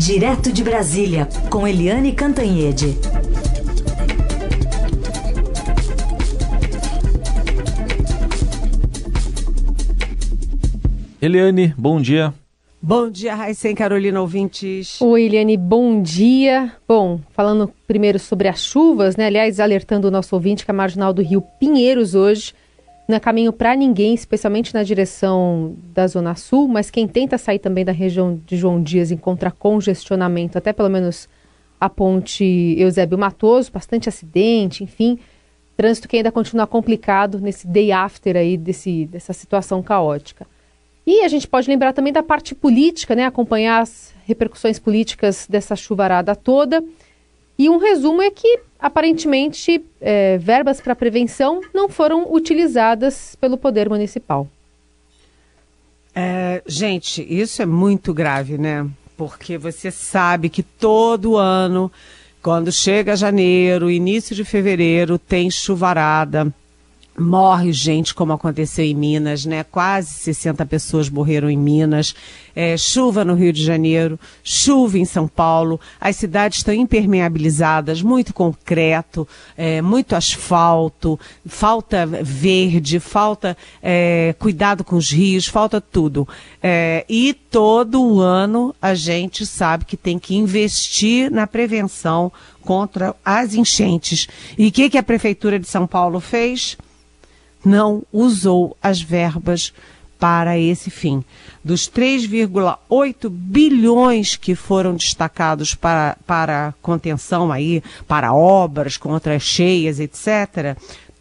Direto de Brasília, com Eliane Cantanhede. Eliane, bom dia. Bom dia, Raíssen Carolina ouvintes. Oi, Eliane, bom dia. Bom, falando primeiro sobre as chuvas, né? Aliás, alertando o nosso ouvinte que a marginal do Rio Pinheiros hoje não é caminho para ninguém, especialmente na direção da Zona Sul, mas quem tenta sair também da região de João Dias encontra congestionamento, até pelo menos a ponte Eusébio Matoso, bastante acidente, enfim, trânsito que ainda continua complicado nesse day after aí desse, dessa situação caótica. E a gente pode lembrar também da parte política, né? Acompanhar as repercussões políticas dessa chuvarada toda. E um resumo é que, aparentemente, é, verbas para prevenção não foram utilizadas pelo Poder Municipal. É, gente, isso é muito grave, né? Porque você sabe que todo ano, quando chega janeiro, início de fevereiro, tem chuvarada morre gente, como aconteceu em Minas, né? Quase 60 pessoas morreram em Minas. É, chuva no Rio de Janeiro, chuva em São Paulo. As cidades estão impermeabilizadas, muito concreto, é, muito asfalto, falta verde, falta é, cuidado com os rios, falta tudo. É, e todo ano a gente sabe que tem que investir na prevenção contra as enchentes. E o que, que a Prefeitura de São Paulo fez? Não usou as verbas para esse fim. Dos 3,8 bilhões que foram destacados para, para contenção aí, para obras contra cheias, etc.,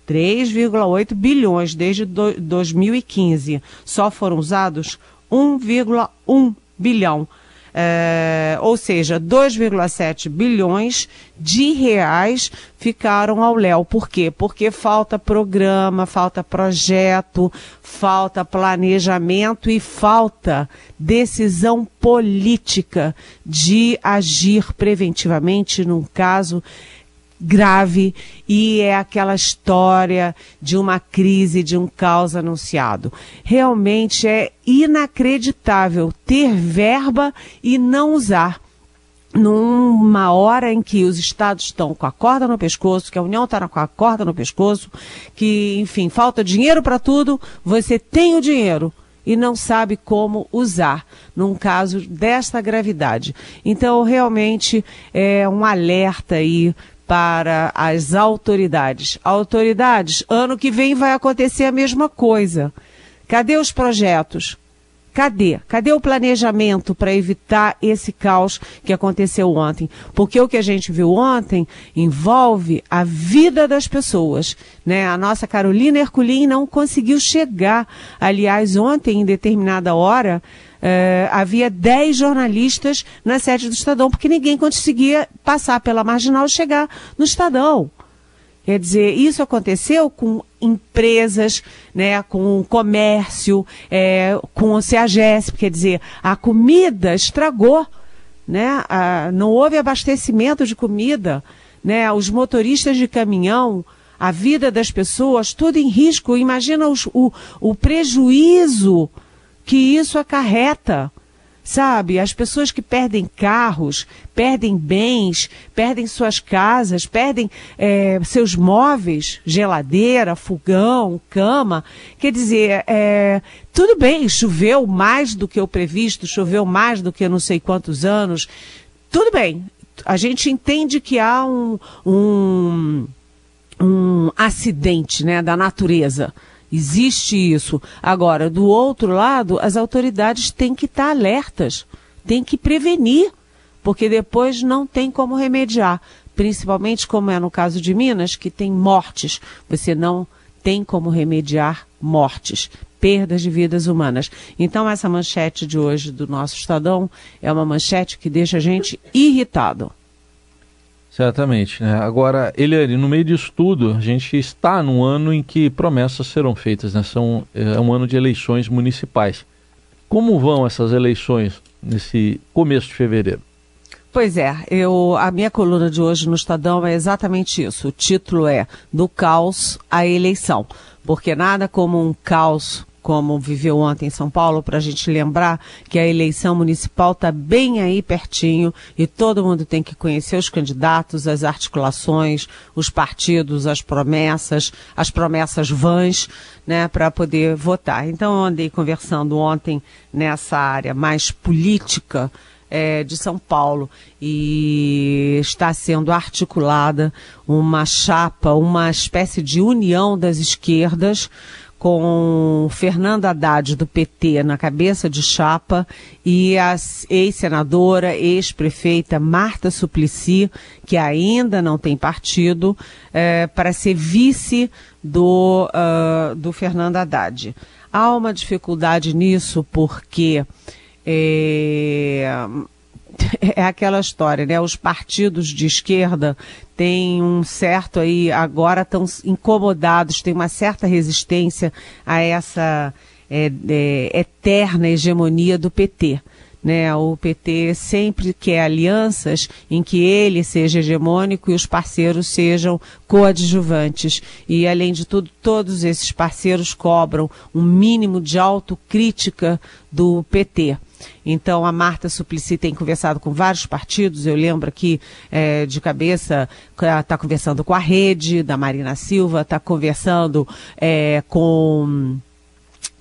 3,8 bilhões desde do, 2015. Só foram usados 1,1 bilhão é, ou seja, 2,7 bilhões de reais ficaram ao léu. Por quê? Porque falta programa, falta projeto, falta planejamento e falta decisão política de agir preventivamente num caso grave e é aquela história de uma crise, de um caos anunciado. Realmente é inacreditável ter verba e não usar numa hora em que os estados estão com a corda no pescoço, que a União está com a corda no pescoço, que, enfim, falta dinheiro para tudo, você tem o dinheiro e não sabe como usar num caso desta gravidade. Então, realmente é um alerta aí para as autoridades. Autoridades, ano que vem vai acontecer a mesma coisa. Cadê os projetos? Cadê? Cadê o planejamento para evitar esse caos que aconteceu ontem? Porque o que a gente viu ontem envolve a vida das pessoas. Né? A nossa Carolina Herculin não conseguiu chegar. Aliás, ontem, em determinada hora, Uh, havia 10 jornalistas na sede do Estadão, porque ninguém conseguia passar pela marginal e chegar no Estadão. Quer dizer, isso aconteceu com empresas, né, com comércio, é, com o CEAGESP, quer dizer, a comida estragou, né, a, não houve abastecimento de comida, né, os motoristas de caminhão, a vida das pessoas, tudo em risco. Imagina os, o, o prejuízo que isso acarreta. Sabe, as pessoas que perdem carros, perdem bens, perdem suas casas, perdem é, seus móveis, geladeira, fogão, cama. Quer dizer, é, tudo bem, choveu mais do que o previsto, choveu mais do que não sei quantos anos. Tudo bem, a gente entende que há um, um, um acidente né, da natureza. Existe isso. Agora, do outro lado, as autoridades têm que estar alertas, têm que prevenir, porque depois não tem como remediar. Principalmente como é no caso de Minas, que tem mortes. Você não tem como remediar mortes, perdas de vidas humanas. Então, essa manchete de hoje do nosso Estadão é uma manchete que deixa a gente irritado. Certamente. Né? Agora, Eliane, no meio disso tudo, a gente está num ano em que promessas serão feitas, né? São, é um ano de eleições municipais. Como vão essas eleições nesse começo de fevereiro? Pois é, eu, a minha coluna de hoje no Estadão é exatamente isso. O título é Do Caos à Eleição. Porque nada como um caos como viveu ontem em São Paulo, para a gente lembrar que a eleição municipal está bem aí pertinho e todo mundo tem que conhecer os candidatos, as articulações, os partidos, as promessas, as promessas vãs, né, para poder votar. Então eu andei conversando ontem nessa área mais política é, de São Paulo e está sendo articulada uma chapa, uma espécie de união das esquerdas com Fernando Haddad do PT na cabeça de chapa e a ex-senadora, ex-prefeita Marta Suplicy, que ainda não tem partido, é, para ser vice do, uh, do Fernando Haddad. Há uma dificuldade nisso porque é, é aquela história, né? Os partidos de esquerda têm um certo aí, agora estão incomodados, têm uma certa resistência a essa é, é, eterna hegemonia do PT. Né, o PT sempre quer alianças em que ele seja hegemônico e os parceiros sejam coadjuvantes. E, além de tudo, todos esses parceiros cobram um mínimo de autocrítica do PT. Então, a Marta Suplicy tem conversado com vários partidos. Eu lembro aqui é, de cabeça, está conversando com a Rede, da Marina Silva, está conversando é, com,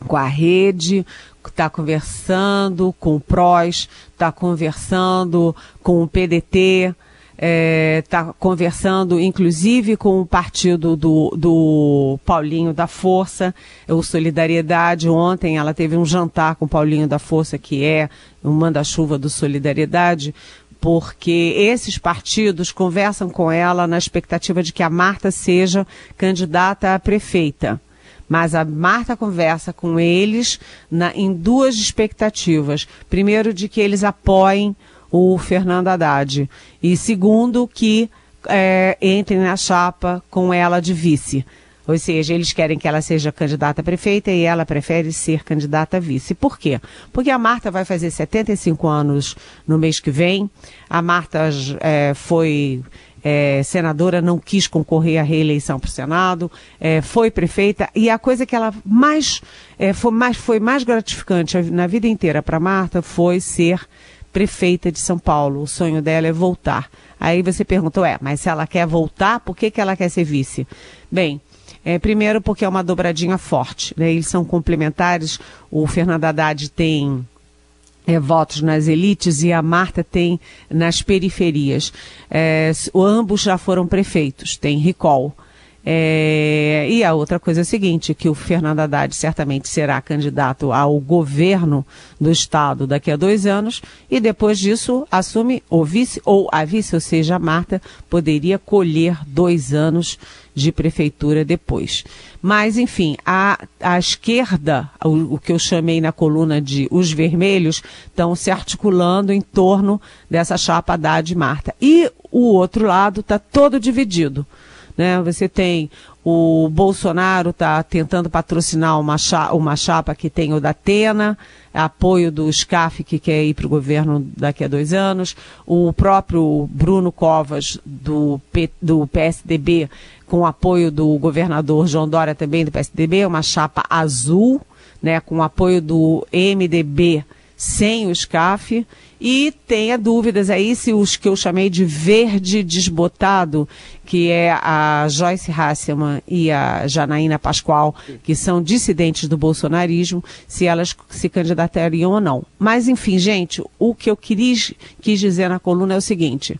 com a Rede, está conversando com o PROS, está conversando com o PDT está é, tá conversando, inclusive, com o partido do, do Paulinho da Força, o Solidariedade. Ontem ela teve um jantar com o Paulinho da Força, que é o manda-chuva do Solidariedade, porque esses partidos conversam com ela na expectativa de que a Marta seja candidata a prefeita. Mas a Marta conversa com eles na, em duas expectativas. Primeiro, de que eles apoiem o Fernando Haddad. E segundo, que é, entrem na chapa com ela de vice. Ou seja, eles querem que ela seja candidata a prefeita e ela prefere ser candidata a vice. Por quê? Porque a Marta vai fazer 75 anos no mês que vem. A Marta é, foi é, senadora, não quis concorrer à reeleição para o Senado, é, foi prefeita, e a coisa que ela mais, é, foi, mais foi mais gratificante na vida inteira para Marta foi ser prefeita de São Paulo. O sonho dela é voltar. Aí você perguntou, é, mas se ela quer voltar, por que, que ela quer ser vice? Bem, é, primeiro porque é uma dobradinha forte, né? Eles são complementares. O Fernando Haddad tem é, votos nas elites e a Marta tem nas periferias. É, ambos já foram prefeitos, tem recall. É, e a outra coisa é a seguinte, que o Fernando Haddad certamente será candidato ao governo do Estado daqui a dois anos e depois disso assume o vice ou a vice, ou seja, a Marta poderia colher dois anos de prefeitura depois. Mas, enfim, a, a esquerda, o, o que eu chamei na coluna de os vermelhos, estão se articulando em torno dessa chapa Haddad e Marta. E o outro lado está todo dividido. Né? Você tem o Bolsonaro está tentando patrocinar uma, chapa, uma chapa que tem o da Atena, apoio do SCAF, que quer ir para o governo daqui a dois anos, o próprio Bruno Covas, do, P, do PSDB, com apoio do governador João Dória, também do PSDB, uma chapa azul, né, com apoio do MDB sem o SCAF. E tenha dúvidas aí se os que eu chamei de verde desbotado, que é a Joyce Hasselman e a Janaína Pascoal, que são dissidentes do bolsonarismo, se elas se candidatariam ou não. Mas, enfim, gente, o que eu quis, quis dizer na coluna é o seguinte.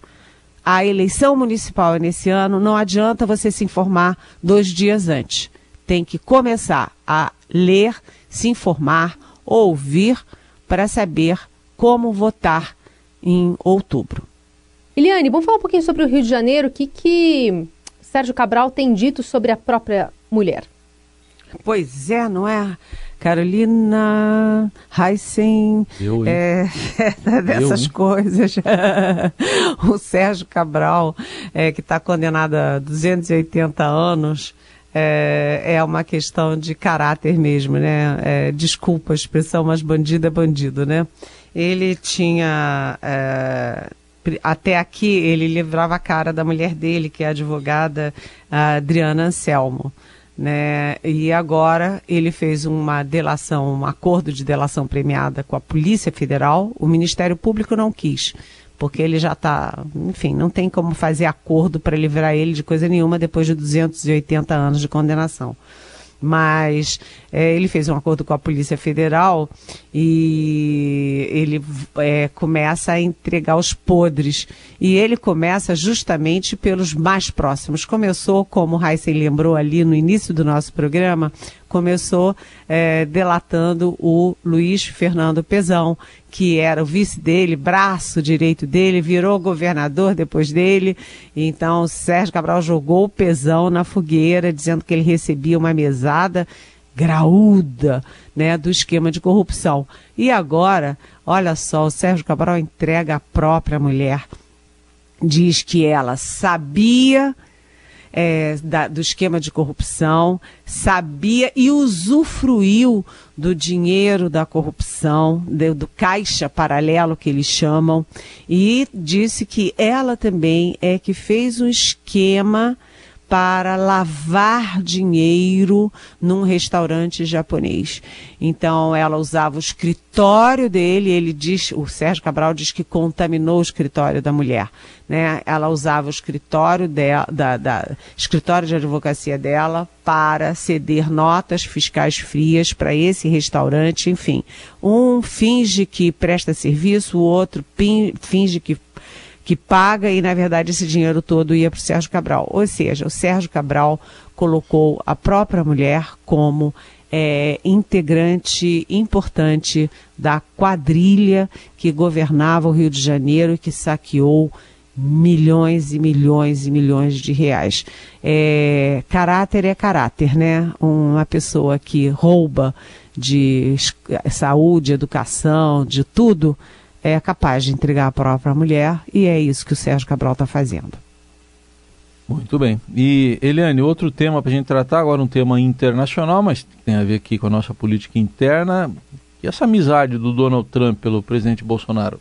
A eleição municipal é nesse ano, não adianta você se informar dois dias antes. Tem que começar a ler, se informar, ouvir para saber como votar em outubro. Eliane, vamos falar um pouquinho sobre o Rio de Janeiro. O que, que Sérgio Cabral tem dito sobre a própria mulher? Pois é, não é? Carolina Heissen, Eu, é, dessas Eu, coisas. o Sérgio Cabral, é, que está condenado a 280 anos, é, é uma questão de caráter mesmo, né? É, desculpa a expressão, mas bandido é bandido, né? Ele tinha. É, até aqui, ele livrava a cara da mulher dele, que é a advogada Adriana Anselmo. né? E agora ele fez uma delação, um acordo de delação premiada com a Polícia Federal. O Ministério Público não quis, porque ele já está, enfim, não tem como fazer acordo para livrar ele de coisa nenhuma depois de 280 anos de condenação mas é, ele fez um acordo com a Polícia Federal e ele é, começa a entregar os podres. E ele começa justamente pelos mais próximos. Começou, como o Heisen lembrou ali no início do nosso programa, começou é, delatando o Luiz Fernando Pezão, que era o vice dele, braço direito dele, virou governador depois dele. Então, Sérgio Cabral jogou o Pezão na fogueira, dizendo que ele recebia uma mesada graúda né, do esquema de corrupção. E agora, olha só, o Sérgio Cabral entrega a própria mulher. Diz que ela sabia é, da, do esquema de corrupção, sabia e usufruiu do dinheiro da corrupção, do, do caixa paralelo que eles chamam, e disse que ela também é que fez um esquema para lavar dinheiro num restaurante japonês. Então ela usava o escritório dele, ele diz, o Sérgio Cabral diz que contaminou o escritório da mulher. Né? Ela usava o escritório da, da escritório de advocacia dela para ceder notas fiscais frias para esse restaurante, enfim. Um finge que presta serviço, o outro finge que que paga e, na verdade, esse dinheiro todo ia para o Sérgio Cabral. Ou seja, o Sérgio Cabral colocou a própria mulher como é, integrante importante da quadrilha que governava o Rio de Janeiro e que saqueou milhões e milhões e milhões de reais. É, caráter é caráter, né? Uma pessoa que rouba de saúde, educação, de tudo, é capaz de entregar a própria mulher e é isso que o Sérgio Cabral está fazendo. Muito bem. E, Eliane, outro tema para a gente tratar, agora um tema internacional, mas tem a ver aqui com a nossa política interna. E essa amizade do Donald Trump pelo presidente Bolsonaro?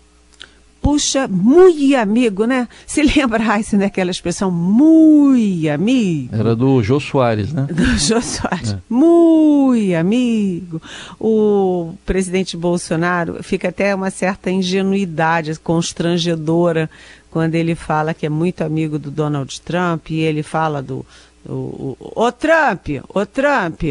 Puxa, muito amigo, né? Se lembra, Raíssa, daquela expressão, muito amigo? Era do Jô Soares, né? Do Jô Soares. É. Muito amigo. O presidente Bolsonaro fica até uma certa ingenuidade constrangedora quando ele fala que é muito amigo do Donald Trump e ele fala do. O, o Trump, o Trump,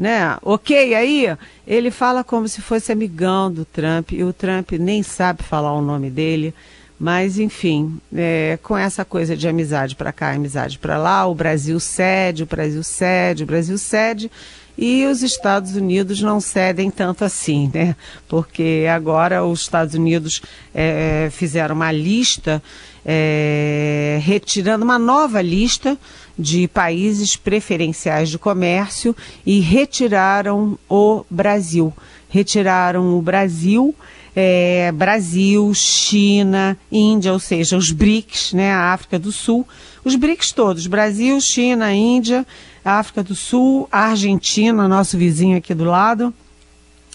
né? Ok aí, ele fala como se fosse amigão do Trump e o Trump nem sabe falar o nome dele. Mas, enfim, é, com essa coisa de amizade para cá, amizade para lá, o Brasil cede, o Brasil cede, o Brasil cede, e os Estados Unidos não cedem tanto assim, né? Porque agora os Estados Unidos é, fizeram uma lista, é, retirando uma nova lista de países preferenciais de comércio e retiraram o Brasil. Retiraram o Brasil, é, Brasil, China, Índia, ou seja, os BRICS, né, a África do Sul, os BRICS todos, Brasil, China, Índia, África do Sul, Argentina, nosso vizinho aqui do lado,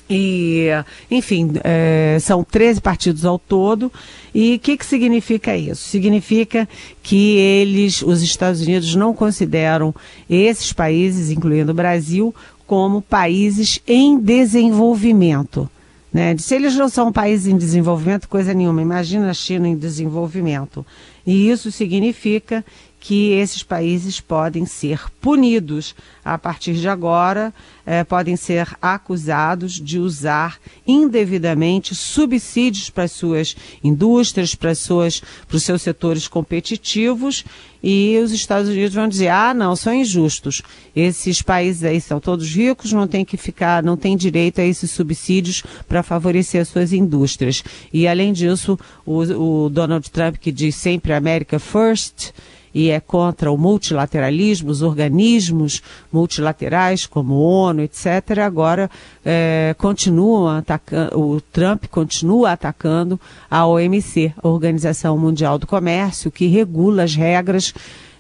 e, enfim, é, são 13 partidos ao todo. E o que, que significa isso? Significa que eles, os Estados Unidos, não consideram esses países, incluindo o Brasil, como países em desenvolvimento. Né? Se eles não são países em desenvolvimento, coisa nenhuma. Imagina a China em desenvolvimento. E isso significa que esses países podem ser punidos a partir de agora, eh, podem ser acusados de usar indevidamente subsídios para as suas indústrias, para, suas, para os seus setores competitivos, e os Estados Unidos vão dizer: ah, não, são injustos. Esses países aí são todos ricos, não tem que ficar, não tem direito a esses subsídios para favorecer as suas indústrias. E além disso, o, o Donald Trump, que diz sempre America First, e é contra o multilateralismo, os organismos multilaterais como ONU, etc., agora é, continuam atacando, o Trump continua atacando a OMC, a Organização Mundial do Comércio, que regula as regras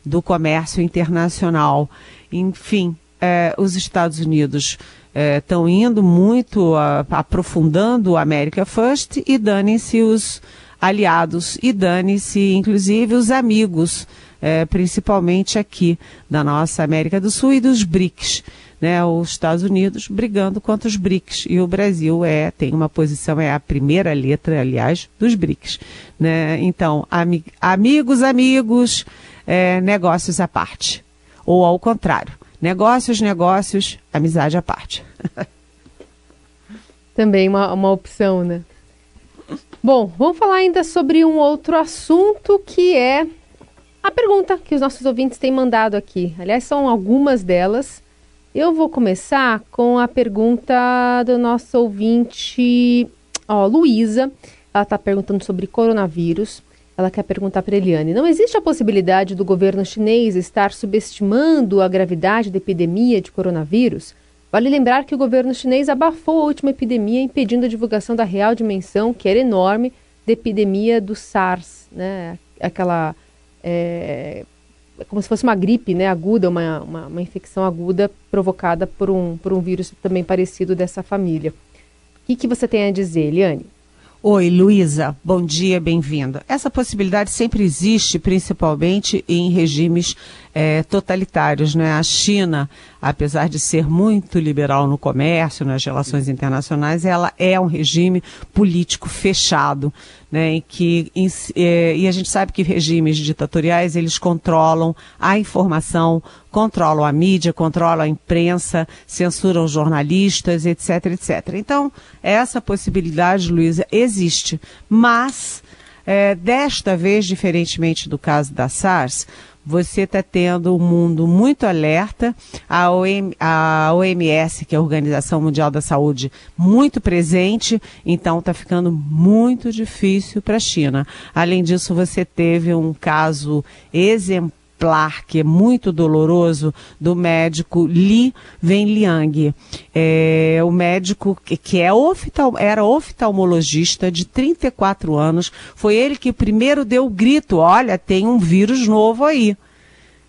do comércio internacional. Enfim, é, os Estados Unidos estão é, indo muito a, aprofundando o America First e dane-se os aliados. E dane-se inclusive os amigos é, principalmente aqui da nossa América do Sul e dos BRICS. Né, os Estados Unidos brigando contra os BRICS. E o Brasil é tem uma posição é a primeira letra aliás dos BRICS né? então ami amigos amigos é, negócios à parte. Ou ao contrário negócios negócios amizade à parte. Também uma, uma opção né Bom, vamos falar ainda sobre um outro assunto que é a pergunta que os nossos ouvintes têm mandado aqui. Aliás, são algumas delas. Eu vou começar com a pergunta do nosso ouvinte, ó, Luísa. Ela está perguntando sobre coronavírus. Ela quer perguntar para Eliane: não existe a possibilidade do governo chinês estar subestimando a gravidade da epidemia de coronavírus? Vale lembrar que o governo chinês abafou a última epidemia, impedindo a divulgação da real dimensão, que era enorme, da epidemia do SARS, né? Aquela. É, como se fosse uma gripe né, aguda, uma, uma, uma, infecção aguda provocada por um, por um vírus também parecido dessa família. O que, que você tem a dizer, Eliane? Oi, Luísa, bom dia, bem-vinda. Essa possibilidade sempre existe, principalmente em regimes é, totalitários. Né? A China, apesar de ser muito liberal no comércio, nas relações internacionais, ela é um regime político fechado, né? que, em, é, e a gente sabe que regimes ditatoriais eles controlam a informação, controlam a mídia, controlam a imprensa, censuram jornalistas, etc, etc. Então, essa possibilidade, Luísa, existe, mas é, desta vez, diferentemente do caso da SARS, você está tendo um mundo muito alerta, a, OM, a OMS, que é a Organização Mundial da Saúde, muito presente, então está ficando muito difícil para a China. Além disso, você teve um caso exemplar exemplar que é muito doloroso do médico Li Wenliang. É, o médico que, é oftal, era oftalmologista de 34 anos, foi ele que primeiro deu o grito, olha, tem um vírus novo aí.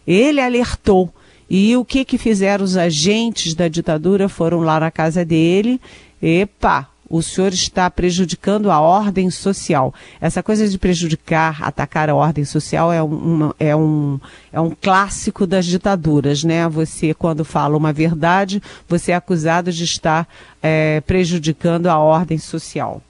Ele alertou. E o que que fizeram os agentes da ditadura? Foram lá na casa dele, epa, o senhor está prejudicando a ordem social. Essa coisa de prejudicar, atacar a ordem social é um, é um, é um clássico das ditaduras, né? Você, quando fala uma verdade, você é acusado de estar é, prejudicando a ordem social.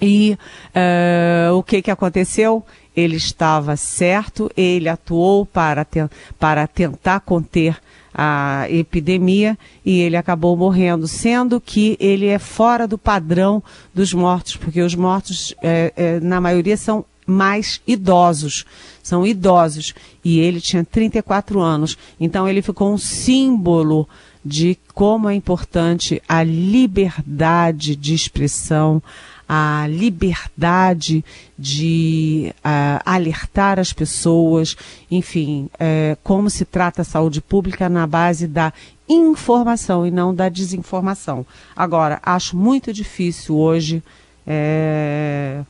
E é, o que, que aconteceu? Ele estava certo, ele atuou para, te, para tentar conter a epidemia e ele acabou morrendo, sendo que ele é fora do padrão dos mortos, porque os mortos, é, é, na maioria, são mais idosos, são idosos, e ele tinha 34 anos, então ele ficou um símbolo de como é importante a liberdade de expressão, a liberdade de uh, alertar as pessoas, enfim, uh, como se trata a saúde pública na base da informação e não da desinformação. Agora, acho muito difícil hoje. Uh,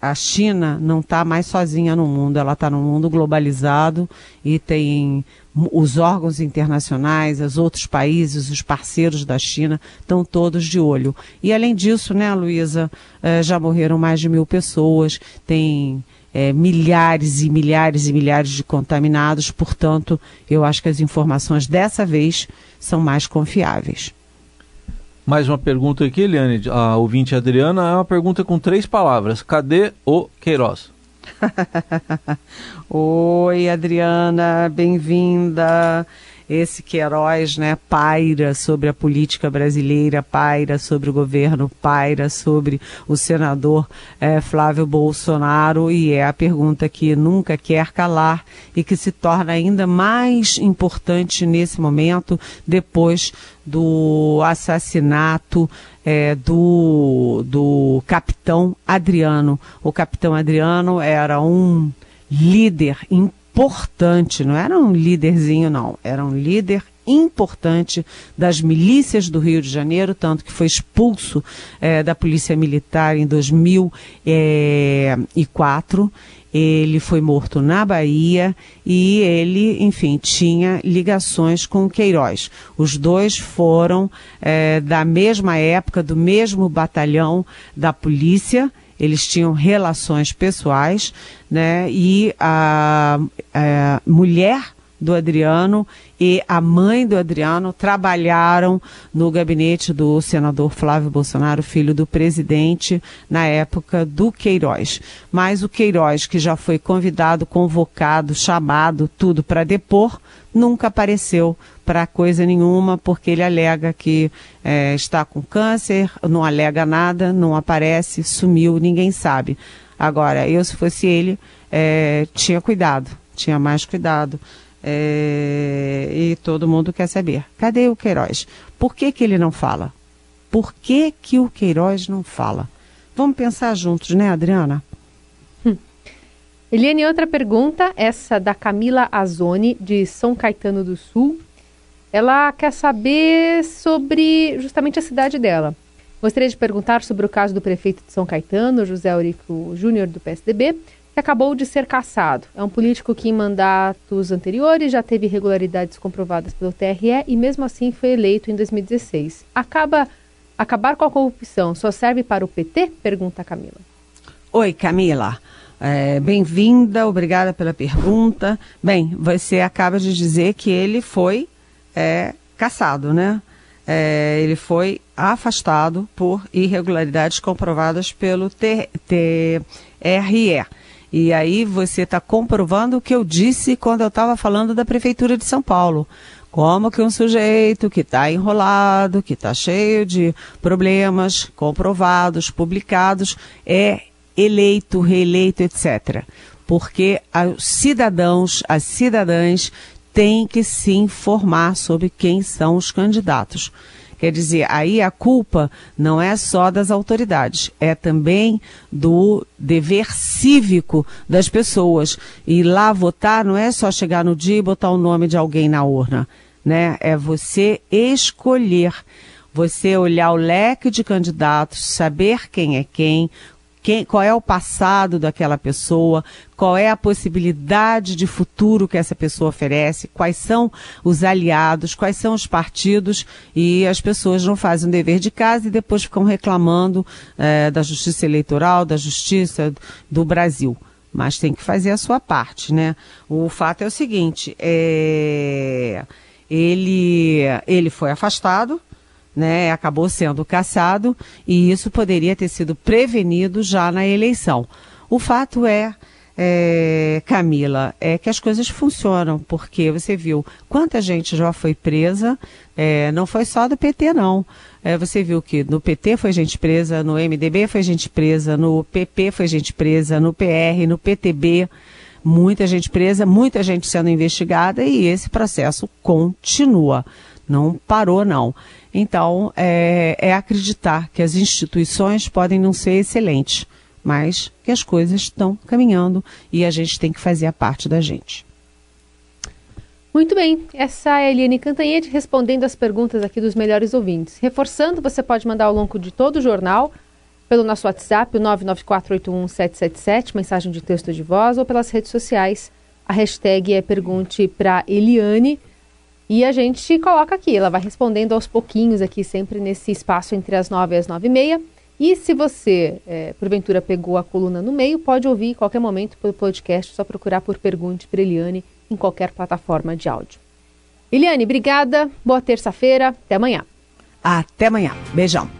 a China não está mais sozinha no mundo, ela está no mundo globalizado e tem os órgãos internacionais, os outros países, os parceiros da China, estão todos de olho. E além disso, né, Luísa, eh, já morreram mais de mil pessoas, tem é, milhares e milhares e milhares de contaminados, portanto, eu acho que as informações dessa vez são mais confiáveis. Mais uma pergunta aqui, Eliane, a ouvinte Adriana, é uma pergunta com três palavras. Cadê o Queiroz? Oi, Adriana, bem-vinda. Esse Queiroz, né, paira sobre a política brasileira, paira sobre o governo, paira sobre o senador é, Flávio Bolsonaro e é a pergunta que nunca quer calar e que se torna ainda mais importante nesse momento, depois do assassinato é, do, do capitão Adriano. O capitão Adriano era um líder importante, não era um líderzinho, não, era um líder importante das milícias do Rio de Janeiro, tanto que foi expulso é, da Polícia Militar em 2004 ele foi morto na Bahia e ele, enfim, tinha ligações com Queiroz. Os dois foram é, da mesma época, do mesmo batalhão da polícia eles tinham relações pessoais, né? E a, a mulher do Adriano e a mãe do Adriano trabalharam no gabinete do senador Flávio Bolsonaro, filho do presidente, na época do Queiroz. Mas o Queiroz, que já foi convidado, convocado, chamado, tudo para depor, nunca apareceu para coisa nenhuma, porque ele alega que é, está com câncer, não alega nada, não aparece, sumiu, ninguém sabe. Agora, eu, se fosse ele, é, tinha cuidado, tinha mais cuidado. É, e todo mundo quer saber, cadê o Queiroz? Por que, que ele não fala? Por que, que o Queiroz não fala? Vamos pensar juntos, né, Adriana? Hum. Eliane, outra pergunta, essa da Camila Azoni, de São Caetano do Sul. Ela quer saber sobre justamente a cidade dela. Gostaria de perguntar sobre o caso do prefeito de São Caetano, José Eurico Júnior, do PSDB, que acabou de ser cassado. É um político que em mandatos anteriores já teve irregularidades comprovadas pelo TRE e mesmo assim foi eleito em 2016. Acaba acabar com a corrupção só serve para o PT? Pergunta Camila. Oi, Camila. É, Bem-vinda, obrigada pela pergunta. Bem, você acaba de dizer que ele foi é, cassado, né? É, ele foi afastado por irregularidades comprovadas pelo TRE. E aí você está comprovando o que eu disse quando eu estava falando da Prefeitura de São Paulo. Como que um sujeito que está enrolado, que está cheio de problemas comprovados, publicados, é eleito, reeleito, etc. Porque os cidadãos, as cidadãs têm que se informar sobre quem são os candidatos. Quer dizer, aí a culpa não é só das autoridades, é também do dever cívico das pessoas. E lá votar não é só chegar no dia e botar o nome de alguém na urna, né? É você escolher, você olhar o leque de candidatos, saber quem é quem, quem, qual é o passado daquela pessoa, qual é a possibilidade de futuro que essa pessoa oferece, quais são os aliados, quais são os partidos, e as pessoas não fazem o dever de casa e depois ficam reclamando é, da justiça eleitoral, da justiça do Brasil. Mas tem que fazer a sua parte, né? O fato é o seguinte, é, ele, ele foi afastado, né, acabou sendo cassado e isso poderia ter sido prevenido já na eleição. O fato é, é, Camila, é que as coisas funcionam, porque você viu quanta gente já foi presa, é, não foi só do PT, não. É, você viu que no PT foi gente presa, no MDB foi gente presa, no PP foi gente presa, no PR, no PTB, muita gente presa, muita gente sendo investigada e esse processo continua. Não parou, não. Então, é, é acreditar que as instituições podem não ser excelentes, mas que as coisas estão caminhando e a gente tem que fazer a parte da gente. Muito bem, essa é a Eliane Cantanhete respondendo as perguntas aqui dos melhores ouvintes. Reforçando, você pode mandar ao longo de todo o jornal pelo nosso WhatsApp, o 994811777, mensagem de texto de voz, ou pelas redes sociais. A hashtag é Pergunte para Eliane. E a gente coloca aqui, ela vai respondendo aos pouquinhos aqui, sempre nesse espaço entre as nove e as nove e meia. E se você, é, porventura, pegou a coluna no meio, pode ouvir em qualquer momento pelo podcast, só procurar por Pergunte para Eliane em qualquer plataforma de áudio. Eliane, obrigada, boa terça-feira, até amanhã. Até amanhã, beijão.